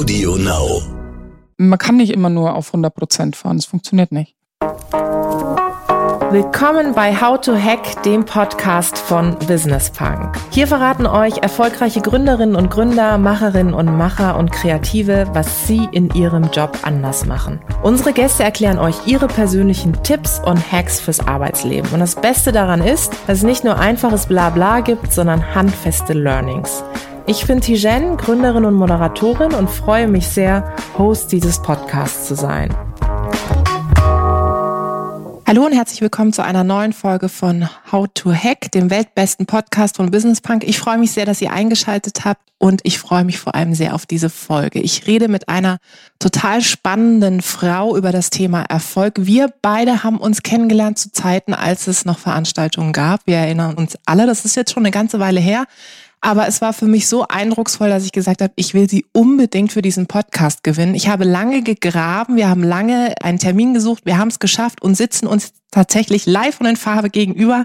Audio Now. Man kann nicht immer nur auf 100% fahren, das funktioniert nicht. Willkommen bei How to Hack, dem Podcast von Business Punk. Hier verraten euch erfolgreiche Gründerinnen und Gründer, Macherinnen und Macher und Kreative, was sie in ihrem Job anders machen. Unsere Gäste erklären euch ihre persönlichen Tipps und Hacks fürs Arbeitsleben. Und das Beste daran ist, dass es nicht nur einfaches Blabla gibt, sondern handfeste Learnings. Ich bin Tijen, Gründerin und Moderatorin und freue mich sehr, Host dieses Podcasts zu sein. Hallo und herzlich willkommen zu einer neuen Folge von How to Hack, dem weltbesten Podcast von Business Punk. Ich freue mich sehr, dass ihr eingeschaltet habt und ich freue mich vor allem sehr auf diese Folge. Ich rede mit einer total spannenden Frau über das Thema Erfolg. Wir beide haben uns kennengelernt zu Zeiten, als es noch Veranstaltungen gab. Wir erinnern uns alle, das ist jetzt schon eine ganze Weile her. Aber es war für mich so eindrucksvoll, dass ich gesagt habe, ich will sie unbedingt für diesen Podcast gewinnen. Ich habe lange gegraben, wir haben lange einen Termin gesucht, wir haben es geschafft und sitzen uns tatsächlich live und in Farbe gegenüber.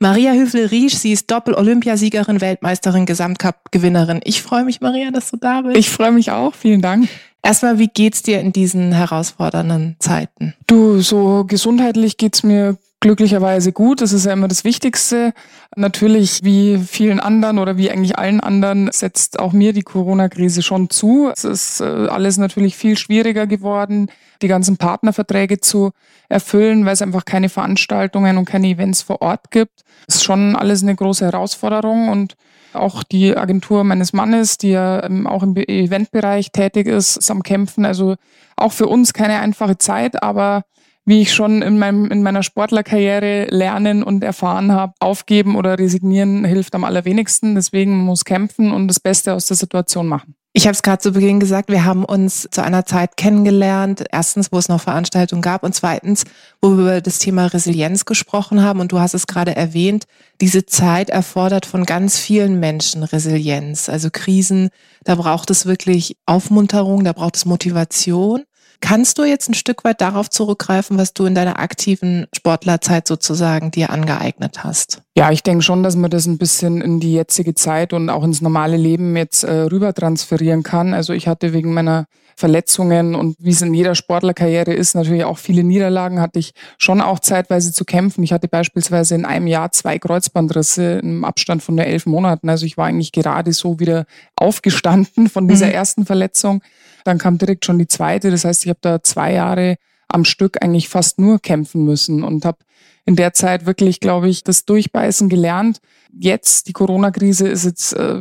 Maria Hüfel-Riesch, sie ist Doppel-Olympiasiegerin, Weltmeisterin, Gesamtcup-Gewinnerin. Ich freue mich, Maria, dass du da bist. Ich freue mich auch, vielen Dank. Erstmal, wie geht's dir in diesen herausfordernden Zeiten? Du, so gesundheitlich geht's mir glücklicherweise gut. Das ist ja immer das Wichtigste. Natürlich, wie vielen anderen oder wie eigentlich allen anderen, setzt auch mir die Corona-Krise schon zu. Es ist äh, alles natürlich viel schwieriger geworden, die ganzen Partnerverträge zu erfüllen, weil es einfach keine Veranstaltungen und keine Events vor Ort gibt. Das ist schon alles eine große Herausforderung und auch die Agentur meines Mannes, die ja ähm, auch im Eventbereich tätig ist, ist am Kämpfen. Also auch für uns keine einfache Zeit, aber wie ich schon in, meinem, in meiner Sportlerkarriere lernen und erfahren habe, aufgeben oder resignieren hilft am allerwenigsten. Deswegen muss kämpfen und das Beste aus der Situation machen. Ich habe es gerade zu Beginn gesagt, wir haben uns zu einer Zeit kennengelernt. Erstens, wo es noch Veranstaltungen gab und zweitens, wo wir über das Thema Resilienz gesprochen haben. Und du hast es gerade erwähnt, diese Zeit erfordert von ganz vielen Menschen Resilienz. Also Krisen, da braucht es wirklich Aufmunterung, da braucht es Motivation. Kannst du jetzt ein Stück weit darauf zurückgreifen, was du in deiner aktiven Sportlerzeit sozusagen dir angeeignet hast? Ja, ich denke schon, dass man das ein bisschen in die jetzige Zeit und auch ins normale Leben jetzt äh, rüber transferieren kann. Also ich hatte wegen meiner Verletzungen und wie es in jeder Sportlerkarriere ist, natürlich auch viele Niederlagen, hatte ich schon auch zeitweise zu kämpfen. Ich hatte beispielsweise in einem Jahr zwei Kreuzbandrisse im Abstand von nur elf Monaten. Also ich war eigentlich gerade so wieder aufgestanden von dieser mhm. ersten Verletzung. Dann kam direkt schon die zweite. Das heißt, ich habe da zwei Jahre am Stück eigentlich fast nur kämpfen müssen und habe in der Zeit wirklich, glaube ich, das Durchbeißen gelernt. Jetzt, die Corona-Krise ist jetzt äh,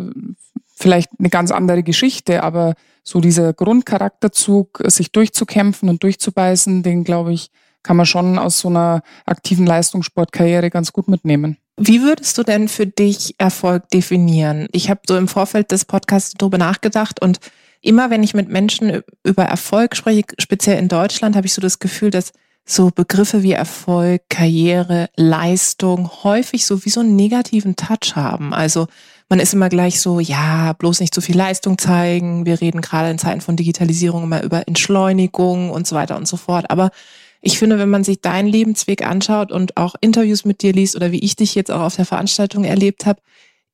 vielleicht eine ganz andere Geschichte, aber so dieser Grundcharakterzug, sich durchzukämpfen und durchzubeißen, den, glaube ich, kann man schon aus so einer aktiven Leistungssportkarriere ganz gut mitnehmen. Wie würdest du denn für dich Erfolg definieren? Ich habe so im Vorfeld des Podcasts darüber nachgedacht und immer wenn ich mit Menschen über Erfolg spreche, speziell in Deutschland, habe ich so das Gefühl, dass so Begriffe wie Erfolg, Karriere, Leistung häufig so wie so einen negativen Touch haben. Also man ist immer gleich so, ja, bloß nicht zu viel Leistung zeigen. Wir reden gerade in Zeiten von Digitalisierung immer über Entschleunigung und so weiter und so fort. Aber ich finde, wenn man sich deinen Lebensweg anschaut und auch Interviews mit dir liest oder wie ich dich jetzt auch auf der Veranstaltung erlebt habe,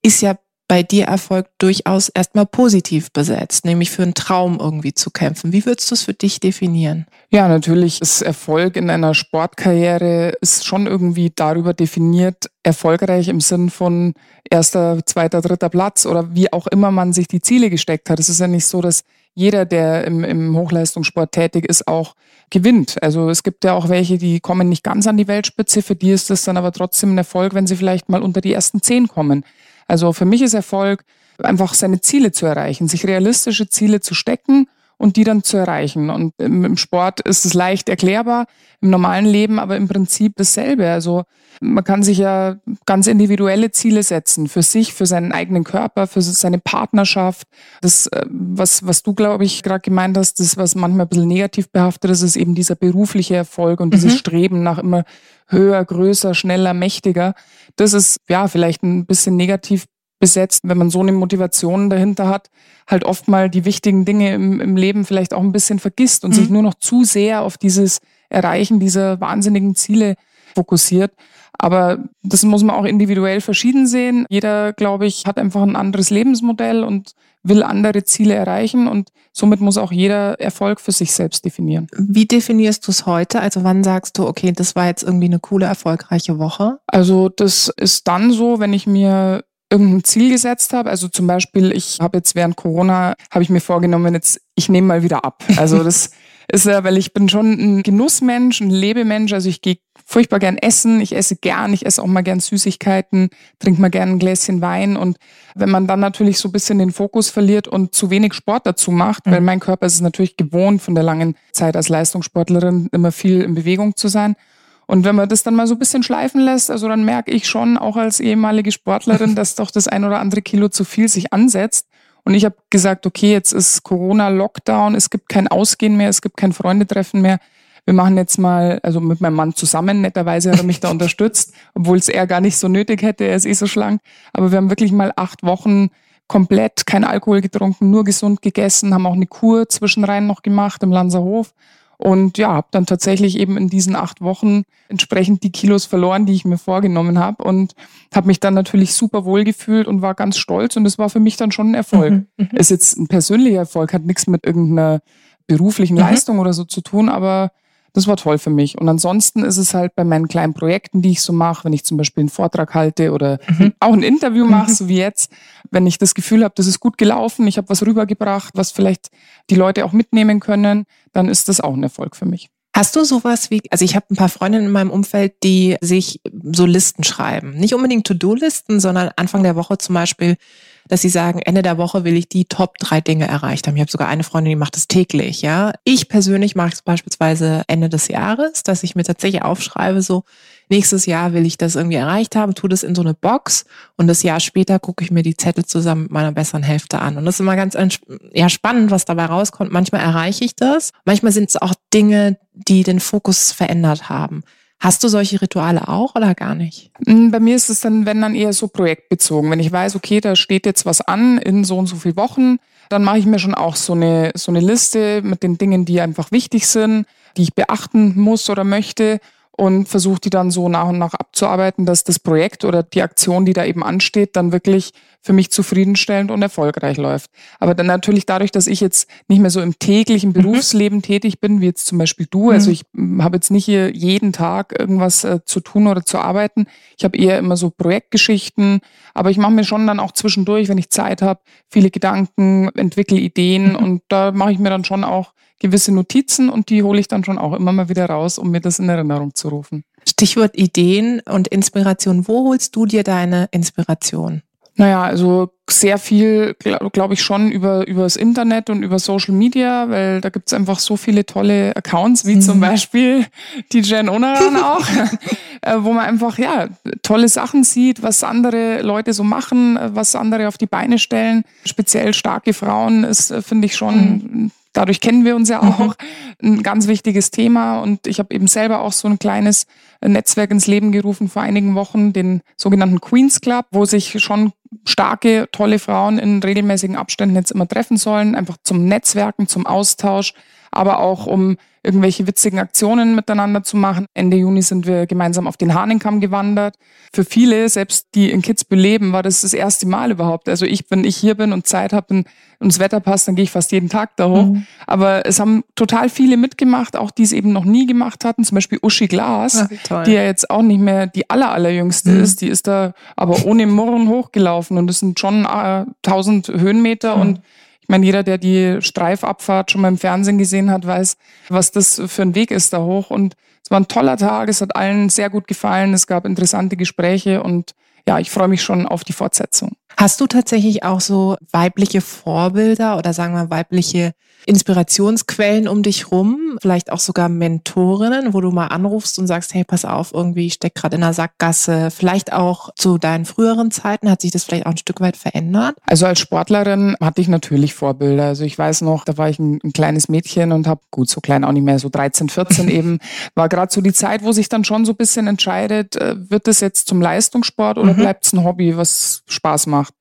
ist ja bei dir Erfolg durchaus erstmal positiv besetzt, nämlich für einen Traum irgendwie zu kämpfen. Wie würdest du es für dich definieren? Ja, natürlich ist Erfolg in einer Sportkarriere ist schon irgendwie darüber definiert, erfolgreich im Sinn von erster, zweiter, dritter Platz oder wie auch immer man sich die Ziele gesteckt hat. Es ist ja nicht so, dass jeder, der im, im Hochleistungssport tätig ist, auch gewinnt. Also es gibt ja auch welche, die kommen nicht ganz an die Weltspitze, für die ist das dann aber trotzdem ein Erfolg, wenn sie vielleicht mal unter die ersten zehn kommen. Also für mich ist Erfolg einfach seine Ziele zu erreichen, sich realistische Ziele zu stecken und die dann zu erreichen. Und im Sport ist es leicht erklärbar, im normalen Leben aber im Prinzip dasselbe. Also man kann sich ja ganz individuelle Ziele setzen für sich, für seinen eigenen Körper, für seine Partnerschaft. Das, äh, was, was du, glaube ich, gerade gemeint hast, das, was manchmal ein bisschen negativ behaftet ist, ist eben dieser berufliche Erfolg und dieses mhm. Streben nach immer höher, größer, schneller, mächtiger. Das ist ja vielleicht ein bisschen negativ besetzt, wenn man so eine Motivation dahinter hat, halt oft mal die wichtigen Dinge im, im Leben vielleicht auch ein bisschen vergisst und mhm. sich nur noch zu sehr auf dieses Erreichen dieser wahnsinnigen Ziele fokussiert. Aber das muss man auch individuell verschieden sehen. Jeder, glaube ich, hat einfach ein anderes Lebensmodell und will andere Ziele erreichen und somit muss auch jeder Erfolg für sich selbst definieren. Wie definierst du es heute? Also wann sagst du, okay, das war jetzt irgendwie eine coole, erfolgreiche Woche? Also das ist dann so, wenn ich mir irgendein Ziel gesetzt habe. Also zum Beispiel, ich habe jetzt während Corona, habe ich mir vorgenommen, jetzt ich nehme mal wieder ab. Also das ist ja, weil ich bin schon ein Genussmensch, ein Lebemensch. Also ich gehe furchtbar gern essen, ich esse gern, ich esse auch mal gern Süßigkeiten, trinke mal gern ein Gläschen Wein. Und wenn man dann natürlich so ein bisschen den Fokus verliert und zu wenig Sport dazu macht, mhm. weil mein Körper ist es natürlich gewohnt, von der langen Zeit als Leistungssportlerin immer viel in Bewegung zu sein. Und wenn man das dann mal so ein bisschen schleifen lässt, also dann merke ich schon, auch als ehemalige Sportlerin, dass doch das ein oder andere Kilo zu viel sich ansetzt. Und ich habe gesagt, okay, jetzt ist Corona-Lockdown, es gibt kein Ausgehen mehr, es gibt kein Freundetreffen mehr. Wir machen jetzt mal, also mit meinem Mann zusammen, netterweise hat er mich da unterstützt, obwohl es er gar nicht so nötig hätte, er ist eh so schlank. Aber wir haben wirklich mal acht Wochen komplett kein Alkohol getrunken, nur gesund gegessen, haben auch eine Kur zwischenrein noch gemacht im Lanzerhof und ja, habe dann tatsächlich eben in diesen acht Wochen entsprechend die Kilos verloren, die ich mir vorgenommen habe und habe mich dann natürlich super wohl gefühlt und war ganz stolz und es war für mich dann schon ein Erfolg. Mhm, mhm. ist jetzt ein persönlicher Erfolg, hat nichts mit irgendeiner beruflichen mhm. Leistung oder so zu tun, aber das war toll für mich. Und ansonsten ist es halt bei meinen kleinen Projekten, die ich so mache, wenn ich zum Beispiel einen Vortrag halte oder mhm. auch ein Interview mache, mhm. so wie jetzt, wenn ich das Gefühl habe, das ist gut gelaufen, ich habe was rübergebracht, was vielleicht die Leute auch mitnehmen können, dann ist das auch ein Erfolg für mich. Hast du sowas wie, also ich habe ein paar Freundinnen in meinem Umfeld, die sich so Listen schreiben. Nicht unbedingt To-Do-Listen, sondern Anfang der Woche zum Beispiel dass sie sagen, Ende der Woche will ich die Top drei Dinge erreicht haben. Ich habe sogar eine Freundin, die macht das täglich, ja. Ich persönlich mache es beispielsweise Ende des Jahres, dass ich mir tatsächlich aufschreibe, so nächstes Jahr will ich das irgendwie erreicht haben, tue das in so eine Box und das Jahr später gucke ich mir die Zettel zusammen mit meiner besseren Hälfte an. Und das ist immer ganz ja, spannend, was dabei rauskommt. Manchmal erreiche ich das, manchmal sind es auch Dinge, die den Fokus verändert haben. Hast du solche Rituale auch oder gar nicht? Mm, bei mir ist es dann, wenn dann eher so projektbezogen. Wenn ich weiß, okay, da steht jetzt was an in so und so vielen Wochen, dann mache ich mir schon auch so eine, so eine Liste mit den Dingen, die einfach wichtig sind, die ich beachten muss oder möchte und versuche die dann so nach und nach abzuarbeiten, dass das Projekt oder die Aktion, die da eben ansteht, dann wirklich für mich zufriedenstellend und erfolgreich läuft. Aber dann natürlich dadurch, dass ich jetzt nicht mehr so im täglichen mhm. Berufsleben mhm. tätig bin, wie jetzt zum Beispiel du, also mhm. ich habe jetzt nicht hier jeden Tag irgendwas äh, zu tun oder zu arbeiten. Ich habe eher immer so Projektgeschichten, aber ich mache mir schon dann auch zwischendurch, wenn ich Zeit habe, viele Gedanken, entwickle Ideen mhm. und da mache ich mir dann schon auch gewisse Notizen und die hole ich dann schon auch immer mal wieder raus, um mir das in Erinnerung zu rufen. Stichwort Ideen und Inspiration. Wo holst du dir deine Inspiration? Naja, also sehr viel, glaube glaub ich, schon über, über das Internet und über Social Media, weil da gibt's einfach so viele tolle Accounts, wie mhm. zum Beispiel die Jen Onaran auch, äh, wo man einfach ja tolle Sachen sieht, was andere Leute so machen, was andere auf die Beine stellen. Speziell starke Frauen ist, äh, finde ich, schon mhm dadurch kennen wir uns ja mhm. auch, ein ganz wichtiges Thema. Und ich habe eben selber auch so ein kleines Netzwerk ins Leben gerufen vor einigen Wochen, den sogenannten Queens Club, wo sich schon starke, tolle Frauen in regelmäßigen Abständen jetzt immer treffen sollen, einfach zum Netzwerken, zum Austausch, aber auch um irgendwelche witzigen Aktionen miteinander zu machen. Ende Juni sind wir gemeinsam auf den Hahnenkamm gewandert. Für viele, selbst die in Kitzbühel leben, war das das erste Mal überhaupt. Also ich, wenn ich hier bin und Zeit habe und das Wetter passt, dann gehe ich fast jeden Tag da hoch. Mhm. Aber es haben total viele mitgemacht, auch die es eben noch nie gemacht hatten. Zum Beispiel Uschi Glas, Ach, die ja jetzt auch nicht mehr die aller, allerjüngste mhm. ist. Die ist da aber ohne Murren hochgelaufen und das sind schon äh, 1000 Höhenmeter mhm. und ich meine, jeder, der die Streifabfahrt schon mal im Fernsehen gesehen hat, weiß, was das für ein Weg ist da hoch. Und es war ein toller Tag, es hat allen sehr gut gefallen, es gab interessante Gespräche und ja, ich freue mich schon auf die Fortsetzung. Hast du tatsächlich auch so weibliche Vorbilder oder sagen wir weibliche Inspirationsquellen um dich rum, vielleicht auch sogar Mentorinnen, wo du mal anrufst und sagst, hey, pass auf, irgendwie ich steck gerade in einer Sackgasse. Vielleicht auch zu deinen früheren Zeiten hat sich das vielleicht auch ein Stück weit verändert? Also als Sportlerin hatte ich natürlich Vorbilder. Also ich weiß noch, da war ich ein, ein kleines Mädchen und habe gut so klein auch nicht mehr, so 13, 14 eben, war gerade so die Zeit, wo sich dann schon so ein bisschen entscheidet, äh, wird es jetzt zum Leistungssport oder mhm. bleibt es ein Hobby, was Spaß macht?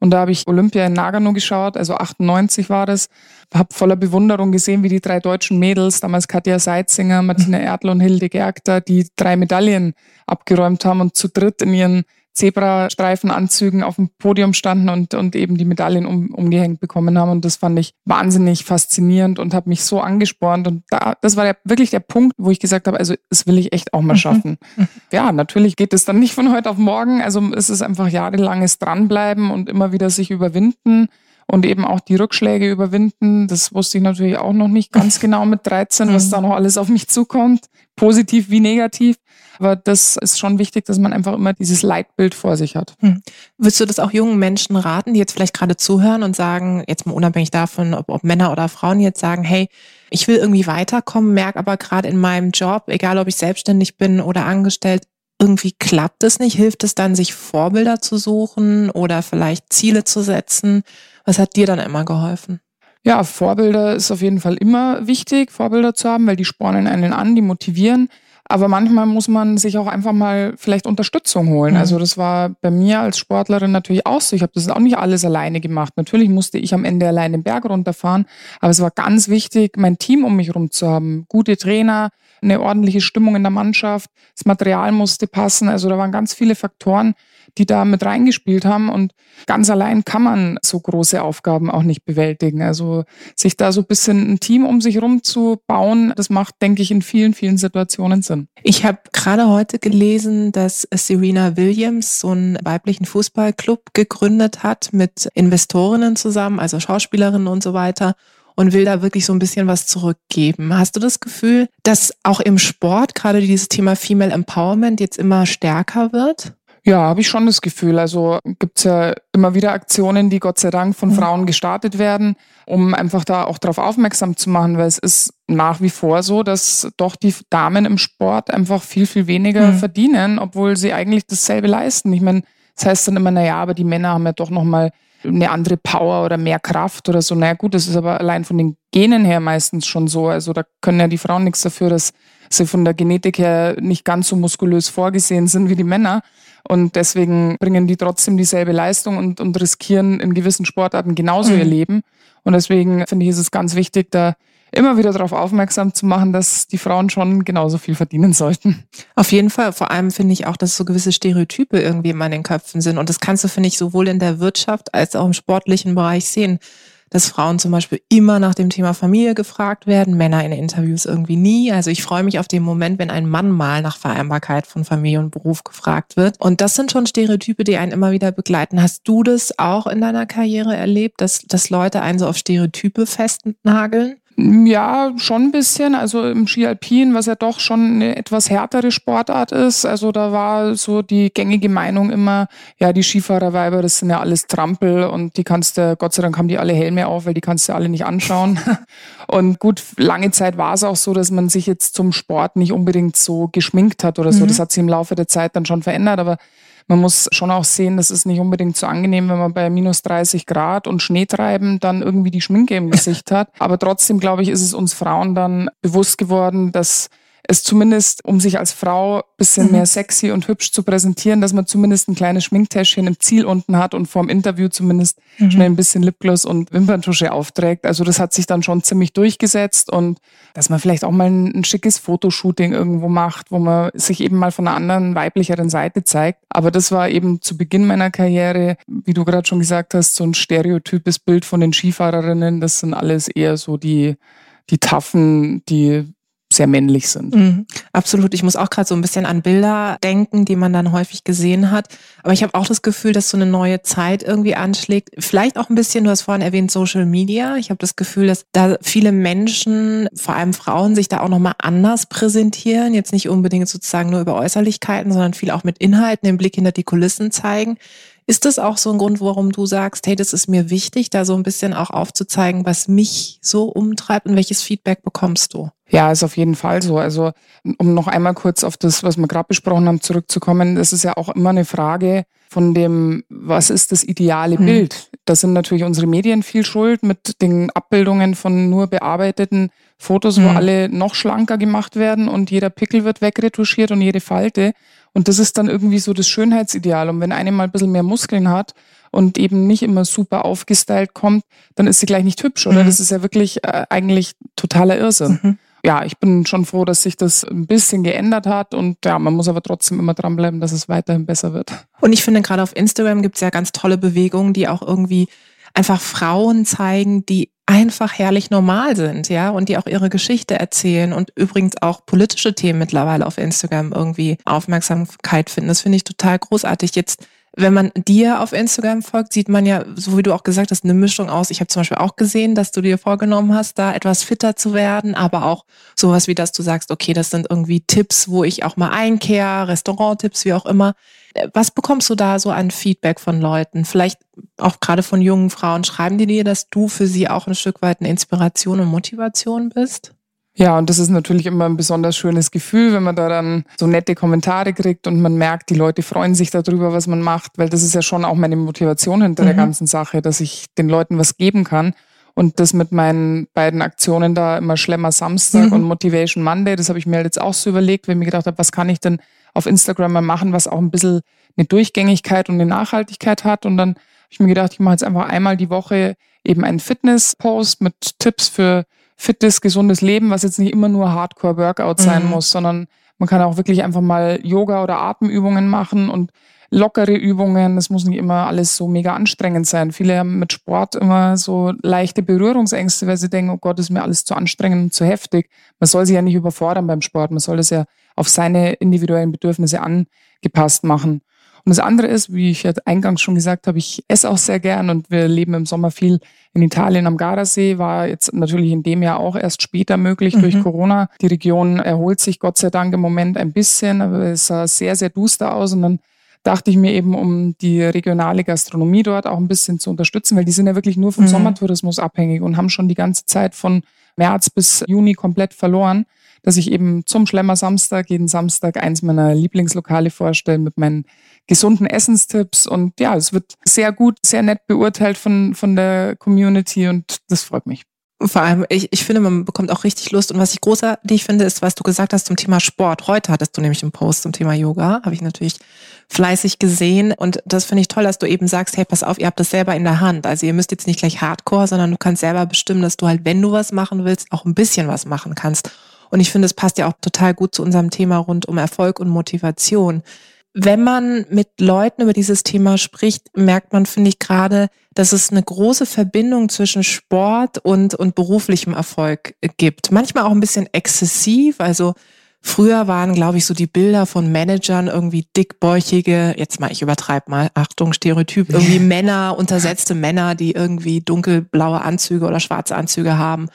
Und da habe ich Olympia in Nagano geschaut, also 98 war das. Habe voller Bewunderung gesehen, wie die drei deutschen Mädels, damals Katja Seitzinger, Martina Erdl und Hilde Gergter, die drei Medaillen abgeräumt haben und zu dritt in ihren Zebrastreifenanzügen auf dem Podium standen und, und eben die Medaillen um, umgehängt bekommen haben. Und das fand ich wahnsinnig faszinierend und habe mich so angespornt. Und da, das war der, wirklich der Punkt, wo ich gesagt habe, also das will ich echt auch mal mhm. schaffen. Mhm. Ja, natürlich geht es dann nicht von heute auf morgen. Also es ist einfach jahrelanges Dranbleiben und immer wieder sich überwinden und eben auch die Rückschläge überwinden. Das wusste ich natürlich auch noch nicht ganz genau mit 13, was mhm. da noch alles auf mich zukommt, positiv wie negativ. Aber das ist schon wichtig, dass man einfach immer dieses Leitbild vor sich hat. Hm. Würdest du das auch jungen Menschen raten, die jetzt vielleicht gerade zuhören und sagen, jetzt mal unabhängig davon, ob, ob Männer oder Frauen jetzt sagen, hey, ich will irgendwie weiterkommen, merke aber gerade in meinem Job, egal ob ich selbstständig bin oder angestellt, irgendwie klappt es nicht. Hilft es dann, sich Vorbilder zu suchen oder vielleicht Ziele zu setzen? Was hat dir dann immer geholfen? Ja, Vorbilder ist auf jeden Fall immer wichtig, Vorbilder zu haben, weil die spornen einen an, die motivieren. Aber manchmal muss man sich auch einfach mal vielleicht Unterstützung holen. Mhm. Also das war bei mir als Sportlerin natürlich auch so. Ich habe das auch nicht alles alleine gemacht. Natürlich musste ich am Ende allein den Berg runterfahren. Aber es war ganz wichtig, mein Team um mich herum zu haben. Gute Trainer, eine ordentliche Stimmung in der Mannschaft. Das Material musste passen. Also da waren ganz viele Faktoren, die da mit reingespielt haben. Und ganz allein kann man so große Aufgaben auch nicht bewältigen. Also sich da so ein bisschen ein Team um sich herum zu bauen, das macht, denke ich, in vielen, vielen Situationen Sinn. Ich habe gerade heute gelesen, dass Serena Williams so einen weiblichen Fußballclub gegründet hat mit Investorinnen zusammen, also Schauspielerinnen und so weiter und will da wirklich so ein bisschen was zurückgeben. Hast du das Gefühl, dass auch im Sport gerade dieses Thema Female Empowerment jetzt immer stärker wird? Ja, habe ich schon das Gefühl. Also gibt's ja immer wieder Aktionen, die Gott sei Dank von mhm. Frauen gestartet werden, um einfach da auch darauf aufmerksam zu machen, weil es ist nach wie vor so, dass doch die Damen im Sport einfach viel, viel weniger mhm. verdienen, obwohl sie eigentlich dasselbe leisten. Ich meine, das heißt dann immer, naja, aber die Männer haben ja doch nochmal eine andere Power oder mehr Kraft oder so. Naja gut, das ist aber allein von den Genen her meistens schon so. Also da können ja die Frauen nichts dafür, dass sie von der Genetik her nicht ganz so muskulös vorgesehen sind wie die Männer. Und deswegen bringen die trotzdem dieselbe Leistung und, und riskieren in gewissen Sportarten genauso mhm. ihr Leben. Und deswegen finde ich, ist es ganz wichtig, da immer wieder darauf aufmerksam zu machen, dass die Frauen schon genauso viel verdienen sollten. Auf jeden Fall. Vor allem finde ich auch, dass so gewisse Stereotype irgendwie immer in den Köpfen sind. Und das kannst du, finde ich, sowohl in der Wirtschaft als auch im sportlichen Bereich sehen dass Frauen zum Beispiel immer nach dem Thema Familie gefragt werden, Männer in Interviews irgendwie nie. Also ich freue mich auf den Moment, wenn ein Mann mal nach Vereinbarkeit von Familie und Beruf gefragt wird. Und das sind schon Stereotype, die einen immer wieder begleiten. Hast du das auch in deiner Karriere erlebt, dass, dass Leute einen so auf Stereotype festnageln? Ja, schon ein bisschen. Also im Ski Alpin, was ja doch schon eine etwas härtere Sportart ist. Also da war so die gängige Meinung immer, ja, die Skifahrerweiber, das sind ja alles Trampel und die kannst du, Gott sei Dank haben die alle Helme auf, weil die kannst du alle nicht anschauen. Und gut, lange Zeit war es auch so, dass man sich jetzt zum Sport nicht unbedingt so geschminkt hat oder so. Mhm. Das hat sich im Laufe der Zeit dann schon verändert, aber man muss schon auch sehen, das ist nicht unbedingt so angenehm, wenn man bei minus 30 Grad und Schneetreiben dann irgendwie die Schminke im Gesicht hat. Aber trotzdem, glaube ich, ist es uns Frauen dann bewusst geworden, dass es zumindest, um sich als Frau bisschen mhm. mehr sexy und hübsch zu präsentieren, dass man zumindest ein kleines Schminktäschchen im Ziel unten hat und vorm Interview zumindest mhm. schnell ein bisschen Lipgloss und Wimperntusche aufträgt. Also das hat sich dann schon ziemlich durchgesetzt und dass man vielleicht auch mal ein, ein schickes Fotoshooting irgendwo macht, wo man sich eben mal von einer anderen weiblicheren Seite zeigt. Aber das war eben zu Beginn meiner Karriere, wie du gerade schon gesagt hast, so ein stereotypes Bild von den Skifahrerinnen. Das sind alles eher so die die Taffen, die sehr männlich sind. Mhm, absolut. Ich muss auch gerade so ein bisschen an Bilder denken, die man dann häufig gesehen hat. Aber ich habe auch das Gefühl, dass so eine neue Zeit irgendwie anschlägt. Vielleicht auch ein bisschen, du hast vorhin erwähnt, Social Media. Ich habe das Gefühl, dass da viele Menschen, vor allem Frauen, sich da auch nochmal anders präsentieren. Jetzt nicht unbedingt sozusagen nur über Äußerlichkeiten, sondern viel auch mit Inhalten, den Blick hinter die Kulissen zeigen. Ist das auch so ein Grund, warum du sagst, hey, das ist mir wichtig, da so ein bisschen auch aufzuzeigen, was mich so umtreibt und welches Feedback bekommst du? Ja, ist auf jeden Fall so. Also um noch einmal kurz auf das, was wir gerade besprochen haben, zurückzukommen, das ist ja auch immer eine Frage von dem, was ist das ideale mhm. Bild? Da sind natürlich unsere Medien viel schuld mit den Abbildungen von nur bearbeiteten Fotos, mhm. wo alle noch schlanker gemacht werden und jeder Pickel wird wegretuschiert und jede Falte. Und das ist dann irgendwie so das Schönheitsideal. Und wenn eine mal ein bisschen mehr Muskeln hat und eben nicht immer super aufgestylt kommt, dann ist sie gleich nicht hübsch, oder? Mhm. Das ist ja wirklich äh, eigentlich totaler Irrsinn. Mhm. ja, ich bin schon froh, dass sich das ein bisschen geändert hat und ja, man muss aber trotzdem immer dranbleiben, dass es weiterhin besser wird. Und ich finde, gerade auf Instagram gibt es ja ganz tolle Bewegungen, die auch irgendwie einfach Frauen zeigen, die einfach herrlich normal sind, ja, und die auch ihre Geschichte erzählen und übrigens auch politische Themen mittlerweile auf Instagram irgendwie Aufmerksamkeit finden. Das finde ich total großartig. Jetzt wenn man dir auf Instagram folgt, sieht man ja, so wie du auch gesagt hast, eine Mischung aus. Ich habe zum Beispiel auch gesehen, dass du dir vorgenommen hast, da etwas fitter zu werden, aber auch sowas wie, dass du sagst, okay, das sind irgendwie Tipps, wo ich auch mal einkehre, Restauranttipps, wie auch immer. Was bekommst du da so an Feedback von Leuten? Vielleicht auch gerade von jungen Frauen. Schreiben die dir, dass du für sie auch ein Stück weit eine Inspiration und Motivation bist? Ja, und das ist natürlich immer ein besonders schönes Gefühl, wenn man da dann so nette Kommentare kriegt und man merkt, die Leute freuen sich darüber, was man macht, weil das ist ja schon auch meine Motivation hinter mhm. der ganzen Sache, dass ich den Leuten was geben kann. Und das mit meinen beiden Aktionen da immer Schlemmer Samstag mhm. und Motivation Monday, das habe ich mir halt jetzt auch so überlegt, weil ich mir gedacht habe, was kann ich denn auf Instagram mal machen, was auch ein bisschen eine Durchgängigkeit und eine Nachhaltigkeit hat. Und dann habe ich mir gedacht, ich mache jetzt einfach einmal die Woche eben einen Fitness-Post mit Tipps für fittes, gesundes Leben, was jetzt nicht immer nur Hardcore-Workout sein mhm. muss, sondern man kann auch wirklich einfach mal Yoga oder Atemübungen machen und lockere Übungen. Es muss nicht immer alles so mega anstrengend sein. Viele haben mit Sport immer so leichte Berührungsängste, weil sie denken, oh Gott, ist mir alles zu anstrengend und zu heftig. Man soll sich ja nicht überfordern beim Sport. Man soll das ja auf seine individuellen Bedürfnisse angepasst machen. Und das andere ist, wie ich ja eingangs schon gesagt habe, ich esse auch sehr gern und wir leben im Sommer viel in Italien am Gardasee, war jetzt natürlich in dem Jahr auch erst später möglich mhm. durch Corona. Die Region erholt sich Gott sei Dank im Moment ein bisschen, aber es sah sehr, sehr duster aus und dann dachte ich mir eben, um die regionale Gastronomie dort auch ein bisschen zu unterstützen, weil die sind ja wirklich nur vom mhm. Sommertourismus abhängig und haben schon die ganze Zeit von März bis Juni komplett verloren dass ich eben zum Schlemmer Samstag jeden Samstag eins meiner Lieblingslokale vorstelle mit meinen gesunden Essenstipps. Und ja, es wird sehr gut, sehr nett beurteilt von, von der Community und das freut mich. Vor allem, ich, ich finde, man bekommt auch richtig Lust. Und was ich großartig finde, ist, was du gesagt hast zum Thema Sport. Heute hattest du nämlich einen Post zum Thema Yoga, habe ich natürlich fleißig gesehen. Und das finde ich toll, dass du eben sagst, hey, pass auf, ihr habt das selber in der Hand. Also ihr müsst jetzt nicht gleich Hardcore, sondern du kannst selber bestimmen, dass du halt, wenn du was machen willst, auch ein bisschen was machen kannst. Und ich finde, es passt ja auch total gut zu unserem Thema rund um Erfolg und Motivation. Wenn man mit Leuten über dieses Thema spricht, merkt man, finde ich gerade, dass es eine große Verbindung zwischen Sport und, und beruflichem Erfolg gibt. Manchmal auch ein bisschen exzessiv. Also früher waren, glaube ich, so die Bilder von Managern irgendwie dickbäuchige, jetzt mal, ich übertreibe mal, Achtung, Stereotyp, irgendwie Männer, untersetzte Männer, die irgendwie dunkelblaue Anzüge oder schwarze Anzüge haben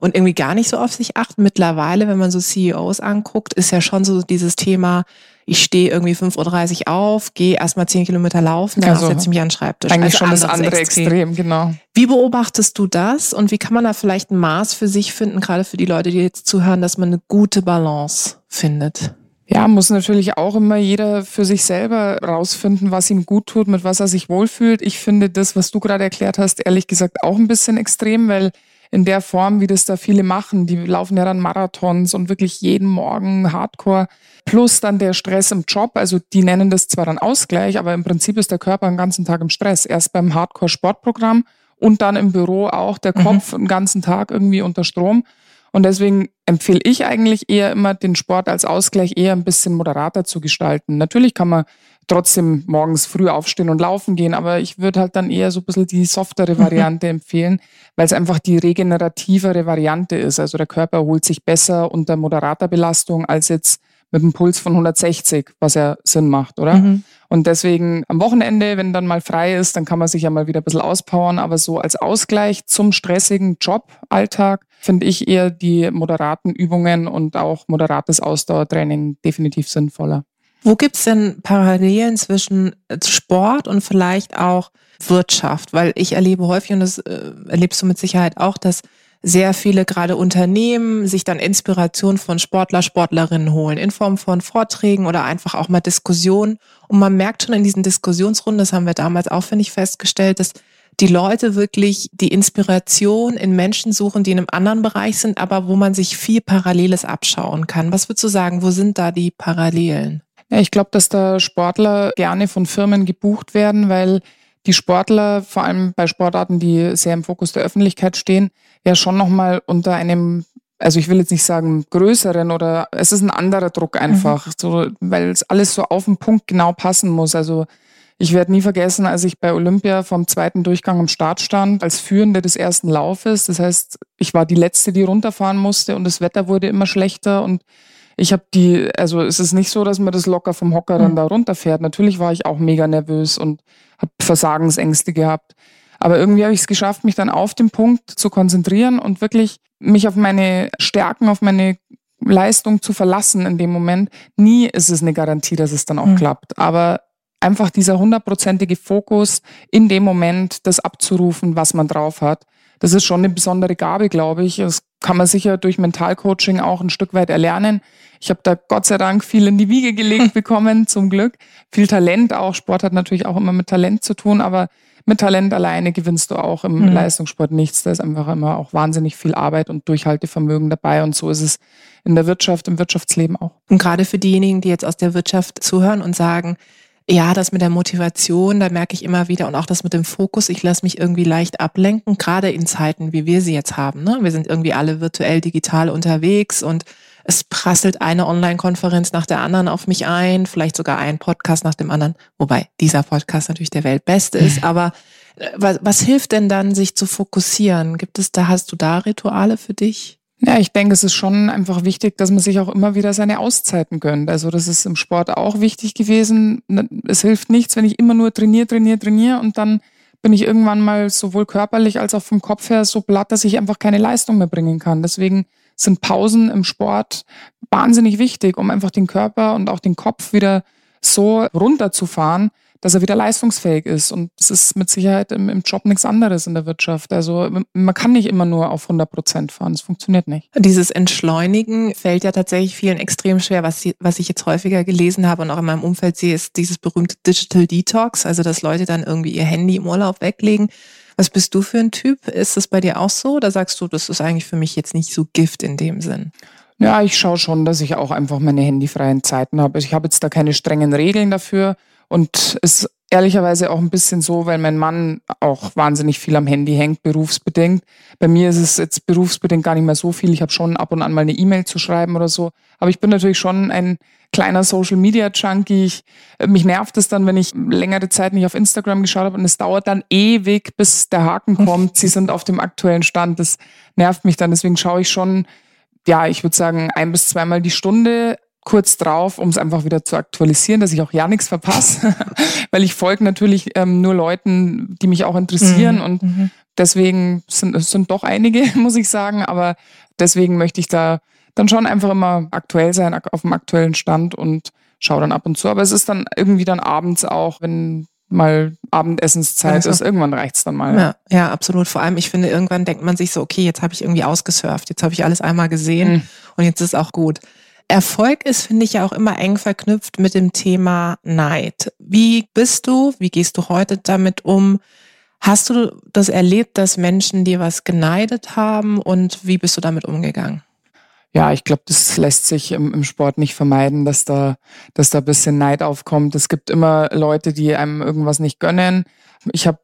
und irgendwie gar nicht so auf sich achten. Mittlerweile, wenn man so CEOs anguckt, ist ja schon so dieses Thema, ich stehe irgendwie 5.30 Uhr auf, gehe erstmal 10 Kilometer laufen, dann also, setze ich mich an den Schreibtisch. Eigentlich also schon das andere Extrem. Extrem, genau. Wie beobachtest du das und wie kann man da vielleicht ein Maß für sich finden, gerade für die Leute, die jetzt zuhören, dass man eine gute Balance findet? Ja, muss natürlich auch immer jeder für sich selber rausfinden, was ihm gut tut, mit was er sich wohlfühlt. Ich finde das, was du gerade erklärt hast, ehrlich gesagt auch ein bisschen extrem, weil in der Form, wie das da viele machen. Die laufen ja dann Marathons und wirklich jeden Morgen Hardcore. Plus dann der Stress im Job. Also die nennen das zwar dann Ausgleich, aber im Prinzip ist der Körper den ganzen Tag im Stress. Erst beim Hardcore-Sportprogramm und dann im Büro auch der mhm. Kopf mhm. den ganzen Tag irgendwie unter Strom. Und deswegen empfehle ich eigentlich eher immer, den Sport als Ausgleich eher ein bisschen moderater zu gestalten. Natürlich kann man trotzdem morgens früh aufstehen und laufen gehen, aber ich würde halt dann eher so ein bisschen die softere mhm. Variante mhm. empfehlen, weil es einfach die regenerativere Variante ist. Also der Körper erholt sich besser unter moderater Belastung als jetzt mit einem Puls von 160, was ja Sinn macht, oder? Mhm. Und deswegen am Wochenende, wenn dann mal frei ist, dann kann man sich ja mal wieder ein bisschen auspowern, aber so als Ausgleich zum stressigen Joballtag finde ich eher die moderaten Übungen und auch moderates Ausdauertraining definitiv sinnvoller. Wo gibt's denn Parallelen zwischen äh, Sport und vielleicht auch Wirtschaft? Weil ich erlebe häufig, und das äh, erlebst du mit Sicherheit auch, dass sehr viele gerade Unternehmen sich dann Inspiration von Sportler, Sportlerinnen holen, in Form von Vorträgen oder einfach auch mal Diskussionen. Und man merkt schon in diesen Diskussionsrunden, das haben wir damals auch, finde ich, festgestellt, dass die Leute wirklich die Inspiration in Menschen suchen, die in einem anderen Bereich sind, aber wo man sich viel Paralleles abschauen kann. Was würdest du sagen, wo sind da die Parallelen? Ja, ich glaube, dass da Sportler gerne von Firmen gebucht werden, weil die Sportler, vor allem bei Sportarten, die sehr im Fokus der Öffentlichkeit stehen, ja schon nochmal unter einem also ich will jetzt nicht sagen größeren oder es ist ein anderer Druck einfach, mhm. so, weil es alles so auf den Punkt genau passen muss. Also ich werde nie vergessen, als ich bei Olympia vom zweiten Durchgang am Start stand, als Führende des ersten Laufes. Das heißt, ich war die Letzte, die runterfahren musste und das Wetter wurde immer schlechter und ich habe die, also es ist nicht so, dass man das locker vom Hocker dann mhm. da runterfährt. Natürlich war ich auch mega nervös und habe Versagensängste gehabt. Aber irgendwie habe ich es geschafft, mich dann auf den Punkt zu konzentrieren und wirklich mich auf meine Stärken, auf meine Leistung zu verlassen in dem Moment. Nie ist es eine Garantie, dass es dann auch mhm. klappt. Aber einfach dieser hundertprozentige Fokus in dem Moment, das abzurufen, was man drauf hat, das ist schon eine besondere Gabe, glaube ich. Das kann man sicher durch Mentalcoaching auch ein Stück weit erlernen. Ich habe da Gott sei Dank viel in die Wiege gelegt bekommen, zum Glück. Viel Talent auch. Sport hat natürlich auch immer mit Talent zu tun, aber mit Talent alleine gewinnst du auch im mhm. Leistungssport nichts. Da ist einfach immer auch wahnsinnig viel Arbeit und Durchhaltevermögen dabei. Und so ist es in der Wirtschaft, im Wirtschaftsleben auch. Und gerade für diejenigen, die jetzt aus der Wirtschaft zuhören und sagen, ja, das mit der Motivation, da merke ich immer wieder und auch das mit dem Fokus, ich lasse mich irgendwie leicht ablenken, gerade in Zeiten, wie wir sie jetzt haben. Ne? Wir sind irgendwie alle virtuell digital unterwegs und es prasselt eine Online-Konferenz nach der anderen auf mich ein, vielleicht sogar ein Podcast nach dem anderen, wobei dieser Podcast natürlich der weltbeste ist, aber äh, was, was hilft denn dann, sich zu fokussieren? Gibt es da, hast du da Rituale für dich? Ja, ich denke, es ist schon einfach wichtig, dass man sich auch immer wieder seine Auszeiten gönnt. Also das ist im Sport auch wichtig gewesen. Es hilft nichts, wenn ich immer nur trainiere, trainiere, trainiere und dann bin ich irgendwann mal sowohl körperlich als auch vom Kopf her so platt, dass ich einfach keine Leistung mehr bringen kann. Deswegen sind Pausen im Sport wahnsinnig wichtig, um einfach den Körper und auch den Kopf wieder so runterzufahren, dass er wieder leistungsfähig ist. Und das ist mit Sicherheit im, im, Job nichts anderes in der Wirtschaft. Also man kann nicht immer nur auf 100 Prozent fahren. Das funktioniert nicht. Dieses Entschleunigen fällt ja tatsächlich vielen extrem schwer. Was, was ich jetzt häufiger gelesen habe und auch in meinem Umfeld sehe, ist dieses berühmte Digital Detox. Also dass Leute dann irgendwie ihr Handy im Urlaub weglegen. Was bist du für ein Typ? Ist das bei dir auch so? Oder sagst du, das ist eigentlich für mich jetzt nicht so Gift in dem Sinn? Ja, ich schaue schon, dass ich auch einfach meine handyfreien Zeiten habe. Ich habe jetzt da keine strengen Regeln dafür. Und ist ehrlicherweise auch ein bisschen so, weil mein Mann auch wahnsinnig viel am Handy hängt, berufsbedingt. Bei mir ist es jetzt berufsbedingt gar nicht mehr so viel. Ich habe schon ab und an mal eine E-Mail zu schreiben oder so. Aber ich bin natürlich schon ein kleiner Social Media Junkie. Ich, mich nervt es dann, wenn ich längere Zeit nicht auf Instagram geschaut habe und es dauert dann ewig, bis der Haken kommt. Sie sind auf dem aktuellen Stand. Das nervt mich dann. Deswegen schaue ich schon, ja, ich würde sagen, ein bis zweimal die Stunde kurz drauf, um es einfach wieder zu aktualisieren, dass ich auch ja nichts verpasse, weil ich folge natürlich ähm, nur Leuten, die mich auch interessieren mhm. und mhm. deswegen sind es sind doch einige, muss ich sagen, aber deswegen möchte ich da dann schon einfach immer aktuell sein, auf dem aktuellen Stand und schaue dann ab und zu. Aber es ist dann irgendwie dann abends auch, wenn mal Abendessenszeit also. ist, irgendwann reicht's dann mal. Ja, ja, absolut. Vor allem, ich finde, irgendwann denkt man sich so, okay, jetzt habe ich irgendwie ausgesurft, jetzt habe ich alles einmal gesehen mhm. und jetzt ist auch gut. Erfolg ist, finde ich, ja auch immer eng verknüpft mit dem Thema Neid. Wie bist du, wie gehst du heute damit um? Hast du das erlebt, dass Menschen dir was geneidet haben und wie bist du damit umgegangen? Ja, ich glaube, das lässt sich im, im, Sport nicht vermeiden, dass da, dass da ein bisschen Neid aufkommt. Es gibt immer Leute, die einem irgendwas nicht gönnen. Ich habe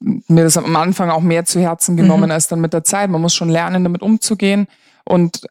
mir das am Anfang auch mehr zu Herzen genommen mhm. als dann mit der Zeit. Man muss schon lernen, damit umzugehen. Und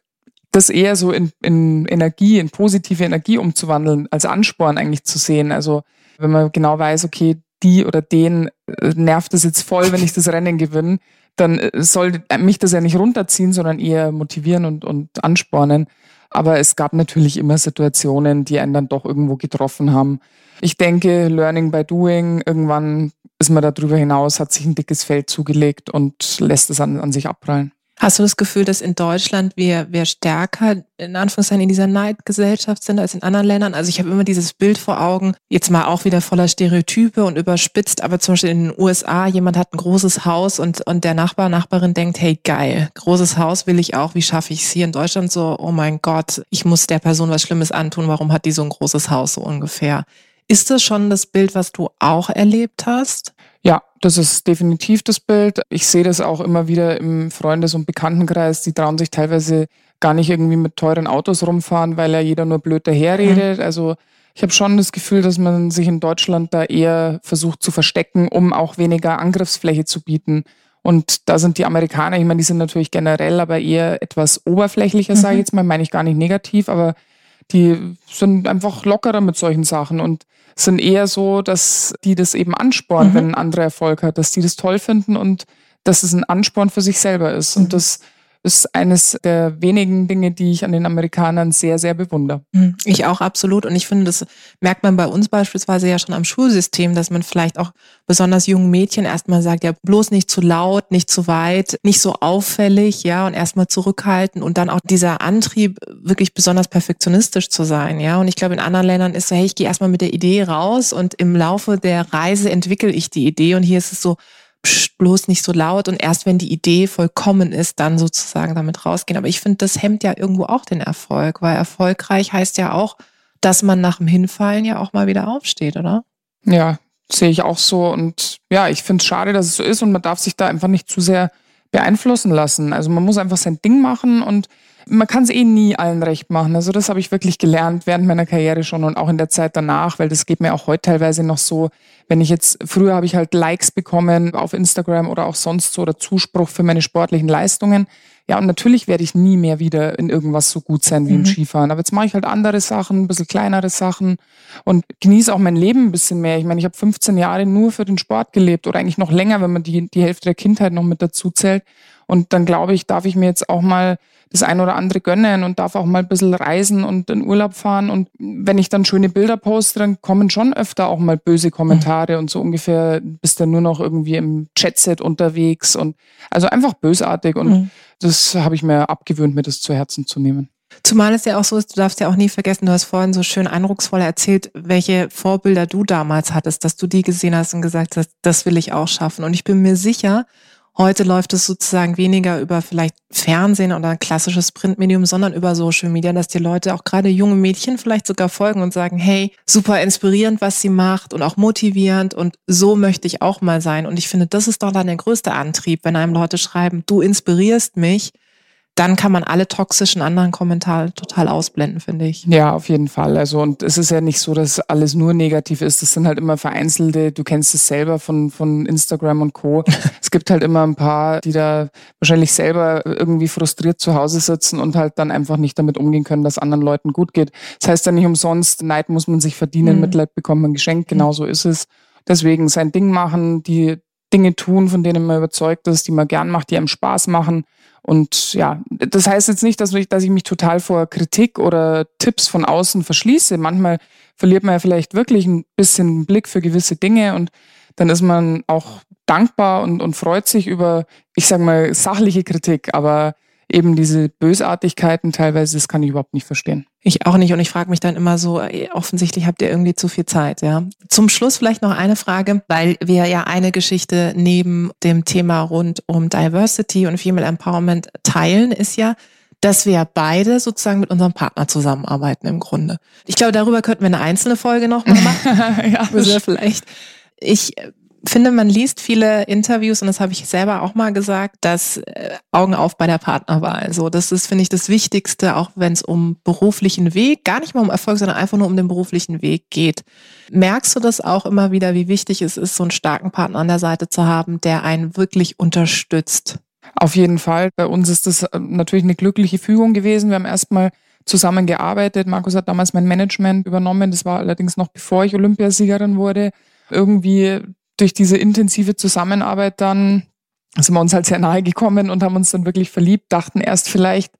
das eher so in, in Energie, in positive Energie umzuwandeln, als Ansporn eigentlich zu sehen. Also wenn man genau weiß, okay, die oder den äh, nervt es jetzt voll, wenn ich das Rennen gewinne, dann äh, soll mich das ja nicht runterziehen, sondern eher motivieren und, und anspornen. Aber es gab natürlich immer Situationen, die einen dann doch irgendwo getroffen haben. Ich denke, Learning by Doing, irgendwann ist man darüber hinaus, hat sich ein dickes Feld zugelegt und lässt es an, an sich abprallen. Hast du das Gefühl, dass in Deutschland wir, wir stärker in Anführungszeichen in dieser Neidgesellschaft sind als in anderen Ländern? Also ich habe immer dieses Bild vor Augen, jetzt mal auch wieder voller Stereotype und überspitzt, aber zum Beispiel in den USA, jemand hat ein großes Haus und, und der Nachbar, Nachbarin denkt, hey geil, großes Haus will ich auch, wie schaffe ich es hier in Deutschland so, oh mein Gott, ich muss der Person was Schlimmes antun, warum hat die so ein großes Haus so ungefähr? Ist das schon das Bild, was du auch erlebt hast? Ja, das ist definitiv das Bild. Ich sehe das auch immer wieder im Freundes- und Bekanntenkreis. Die trauen sich teilweise gar nicht irgendwie mit teuren Autos rumfahren, weil ja jeder nur blöd daherredet. Mhm. Also ich habe schon das Gefühl, dass man sich in Deutschland da eher versucht zu verstecken, um auch weniger Angriffsfläche zu bieten. Und da sind die Amerikaner, ich meine, die sind natürlich generell aber eher etwas oberflächlicher, mhm. sage ich jetzt mal, meine ich gar nicht negativ, aber die sind einfach lockerer mit solchen Sachen und sind eher so, dass die das eben anspornen, mhm. wenn ein anderer Erfolg hat, dass die das toll finden und dass es ein Ansporn für sich selber ist. Mhm. Und das ist eines der wenigen Dinge, die ich an den Amerikanern sehr, sehr bewundere. Hm, ich auch absolut. Und ich finde, das merkt man bei uns beispielsweise ja schon am Schulsystem, dass man vielleicht auch besonders jungen Mädchen erstmal sagt, ja, bloß nicht zu laut, nicht zu weit, nicht so auffällig, ja, und erstmal zurückhalten und dann auch dieser Antrieb, wirklich besonders perfektionistisch zu sein, ja. Und ich glaube, in anderen Ländern ist so, hey, ich gehe erstmal mit der Idee raus und im Laufe der Reise entwickle ich die Idee. Und hier ist es so, bloß nicht so laut und erst wenn die Idee vollkommen ist, dann sozusagen damit rausgehen. Aber ich finde, das hemmt ja irgendwo auch den Erfolg, weil erfolgreich heißt ja auch, dass man nach dem Hinfallen ja auch mal wieder aufsteht, oder? Ja, sehe ich auch so. Und ja, ich finde es schade, dass es so ist und man darf sich da einfach nicht zu sehr beeinflussen lassen. Also man muss einfach sein Ding machen und man kann es eh nie allen recht machen. Also das habe ich wirklich gelernt während meiner Karriere schon und auch in der Zeit danach, weil das geht mir auch heute teilweise noch so. Wenn ich jetzt, früher habe ich halt Likes bekommen auf Instagram oder auch sonst so oder Zuspruch für meine sportlichen Leistungen. Ja, und natürlich werde ich nie mehr wieder in irgendwas so gut sein wie mhm. im Skifahren. Aber jetzt mache ich halt andere Sachen, ein bisschen kleinere Sachen und genieße auch mein Leben ein bisschen mehr. Ich meine, ich habe 15 Jahre nur für den Sport gelebt oder eigentlich noch länger, wenn man die, die Hälfte der Kindheit noch mit dazu zählt. Und dann glaube ich, darf ich mir jetzt auch mal das ein oder andere gönnen und darf auch mal ein bisschen reisen und in Urlaub fahren. Und wenn ich dann schöne Bilder poste, dann kommen schon öfter auch mal böse Kommentare mhm. und so ungefähr bist du nur noch irgendwie im Chatset unterwegs und also einfach bösartig. Und mhm. das habe ich mir abgewöhnt, mir das zu Herzen zu nehmen. Zumal es ja auch so ist, du darfst ja auch nie vergessen, du hast vorhin so schön eindrucksvoll erzählt, welche Vorbilder du damals hattest, dass du die gesehen hast und gesagt hast, das will ich auch schaffen. Und ich bin mir sicher, Heute läuft es sozusagen weniger über vielleicht Fernsehen oder ein klassisches Printmedium, sondern über Social Media, dass die Leute, auch gerade junge Mädchen vielleicht sogar folgen und sagen, hey, super inspirierend, was sie macht und auch motivierend und so möchte ich auch mal sein. Und ich finde, das ist doch dann der größte Antrieb, wenn einem Leute schreiben, du inspirierst mich, dann kann man alle toxischen anderen Kommentare total ausblenden, finde ich. Ja, auf jeden Fall. Also, und es ist ja nicht so, dass alles nur negativ ist. Das sind halt immer vereinzelte, du kennst es selber von, von Instagram und Co. es gibt halt immer ein paar, die da wahrscheinlich selber irgendwie frustriert zu Hause sitzen und halt dann einfach nicht damit umgehen können, dass anderen Leuten gut geht. Das heißt ja nicht umsonst, Neid muss man sich verdienen, mhm. Mitleid bekommt man geschenkt, genau so ist es. Deswegen sein Ding machen, die Dinge tun, von denen man überzeugt ist, die man gern macht, die einem Spaß machen und ja, das heißt jetzt nicht, dass ich, dass ich mich total vor Kritik oder Tipps von außen verschließe. Manchmal verliert man ja vielleicht wirklich ein bisschen Blick für gewisse Dinge und dann ist man auch dankbar und, und freut sich über, ich sage mal, sachliche Kritik. Aber eben diese Bösartigkeiten teilweise, das kann ich überhaupt nicht verstehen. Ich auch nicht und ich frage mich dann immer so, offensichtlich habt ihr irgendwie zu viel Zeit, ja. Zum Schluss vielleicht noch eine Frage, weil wir ja eine Geschichte neben dem Thema rund um Diversity und Female Empowerment teilen, ist ja, dass wir beide sozusagen mit unserem Partner zusammenarbeiten im Grunde. Ich glaube, darüber könnten wir eine einzelne Folge noch mal machen. ja, vielleicht. Ich finde, man liest viele Interviews und das habe ich selber auch mal gesagt, dass äh, Augen auf bei der Partnerwahl. So, das ist, finde ich, das Wichtigste, auch wenn es um beruflichen Weg, gar nicht mal um Erfolg, sondern einfach nur um den beruflichen Weg geht. Merkst du das auch immer wieder, wie wichtig es ist, so einen starken Partner an der Seite zu haben, der einen wirklich unterstützt? Auf jeden Fall. Bei uns ist das äh, natürlich eine glückliche Fügung gewesen. Wir haben erstmal zusammengearbeitet. Markus hat damals mein Management übernommen. Das war allerdings noch bevor ich Olympiasiegerin wurde. Irgendwie durch diese intensive Zusammenarbeit dann sind wir uns halt sehr nahe gekommen und haben uns dann wirklich verliebt, dachten erst vielleicht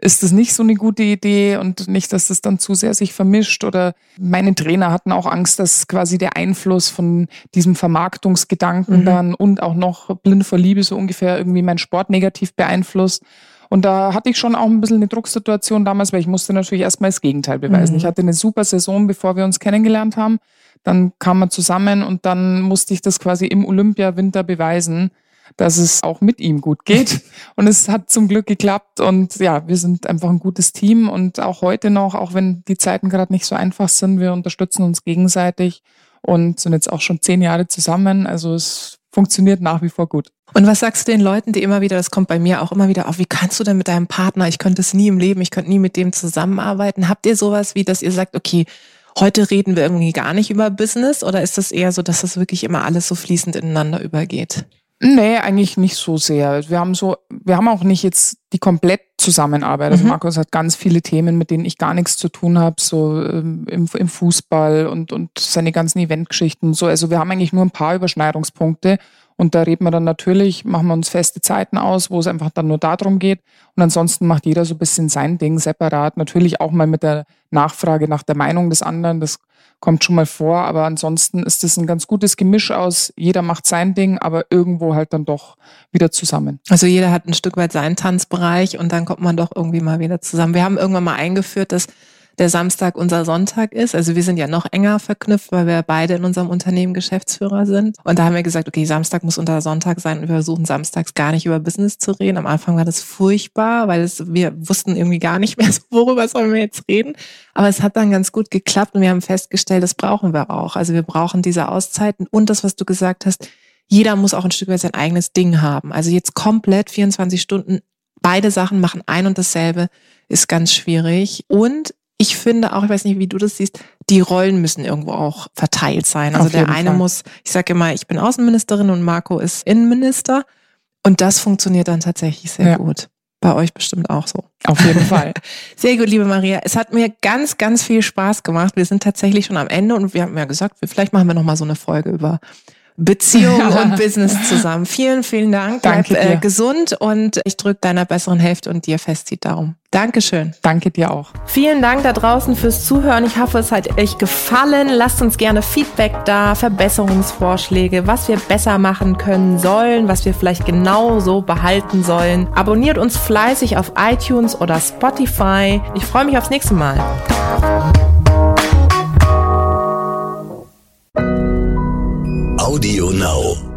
ist das nicht so eine gute Idee und nicht, dass das dann zu sehr sich vermischt oder meine Trainer hatten auch Angst, dass quasi der Einfluss von diesem Vermarktungsgedanken mhm. dann und auch noch blind vor Liebe so ungefähr irgendwie meinen Sport negativ beeinflusst. Und da hatte ich schon auch ein bisschen eine Drucksituation damals, weil ich musste natürlich erstmal das Gegenteil beweisen. Mhm. Ich hatte eine super Saison, bevor wir uns kennengelernt haben. Dann kam man zusammen und dann musste ich das quasi im Olympia-Winter beweisen, dass es auch mit ihm gut geht. Und es hat zum Glück geklappt. Und ja, wir sind einfach ein gutes Team. Und auch heute noch, auch wenn die Zeiten gerade nicht so einfach sind, wir unterstützen uns gegenseitig und sind jetzt auch schon zehn Jahre zusammen. Also es funktioniert nach wie vor gut. Und was sagst du den Leuten, die immer wieder, das kommt bei mir auch immer wieder auf, wie kannst du denn mit deinem Partner, ich könnte es nie im Leben, ich könnte nie mit dem zusammenarbeiten. Habt ihr sowas wie, dass ihr sagt, okay, heute reden wir irgendwie gar nicht über Business oder ist das eher so, dass das wirklich immer alles so fließend ineinander übergeht? Nee, eigentlich nicht so sehr. Wir haben so, wir haben auch nicht jetzt die komplett Zusammenarbeit. Also mhm. Markus hat ganz viele Themen, mit denen ich gar nichts zu tun habe, so ähm, im, im Fußball und, und seine ganzen Eventgeschichten und so. Also wir haben eigentlich nur ein paar Überschneidungspunkte. Und da reden wir dann natürlich, machen wir uns feste Zeiten aus, wo es einfach dann nur darum geht. Und ansonsten macht jeder so ein bisschen sein Ding separat. Natürlich auch mal mit der Nachfrage nach der Meinung des anderen. Das kommt schon mal vor. Aber ansonsten ist es ein ganz gutes Gemisch aus. Jeder macht sein Ding, aber irgendwo halt dann doch wieder zusammen. Also jeder hat ein Stück weit seinen Tanzbereich und dann kommt man doch irgendwie mal wieder zusammen. Wir haben irgendwann mal eingeführt, dass der Samstag unser Sonntag ist. Also wir sind ja noch enger verknüpft, weil wir beide in unserem Unternehmen Geschäftsführer sind. Und da haben wir gesagt, okay, Samstag muss unser Sonntag sein und wir versuchen samstags gar nicht über Business zu reden. Am Anfang war das furchtbar, weil es, wir wussten irgendwie gar nicht mehr, worüber sollen wir jetzt reden. Aber es hat dann ganz gut geklappt und wir haben festgestellt, das brauchen wir auch. Also wir brauchen diese Auszeiten und das, was du gesagt hast, jeder muss auch ein Stück weit sein eigenes Ding haben. Also jetzt komplett 24 Stunden beide Sachen machen ein und dasselbe ist ganz schwierig. Und ich finde auch, ich weiß nicht, wie du das siehst, die Rollen müssen irgendwo auch verteilt sein. Also der eine Fall. muss, ich sage immer, ich bin Außenministerin und Marco ist Innenminister. Und das funktioniert dann tatsächlich sehr ja. gut. Bei euch bestimmt auch so. Auf jeden Fall. Sehr gut, liebe Maria. Es hat mir ganz, ganz viel Spaß gemacht. Wir sind tatsächlich schon am Ende und wir haben ja gesagt, vielleicht machen wir nochmal so eine Folge über Beziehung und Business zusammen. Vielen, vielen Dank. Bleib Danke äh, gesund und ich drücke deiner besseren Hälfte und dir fest die Daumen. Dankeschön. Danke dir auch. Vielen Dank da draußen fürs Zuhören. Ich hoffe, es hat euch gefallen. Lasst uns gerne Feedback da, Verbesserungsvorschläge, was wir besser machen können sollen, was wir vielleicht genau so behalten sollen. Abonniert uns fleißig auf iTunes oder Spotify. Ich freue mich aufs nächste Mal. Audio Now.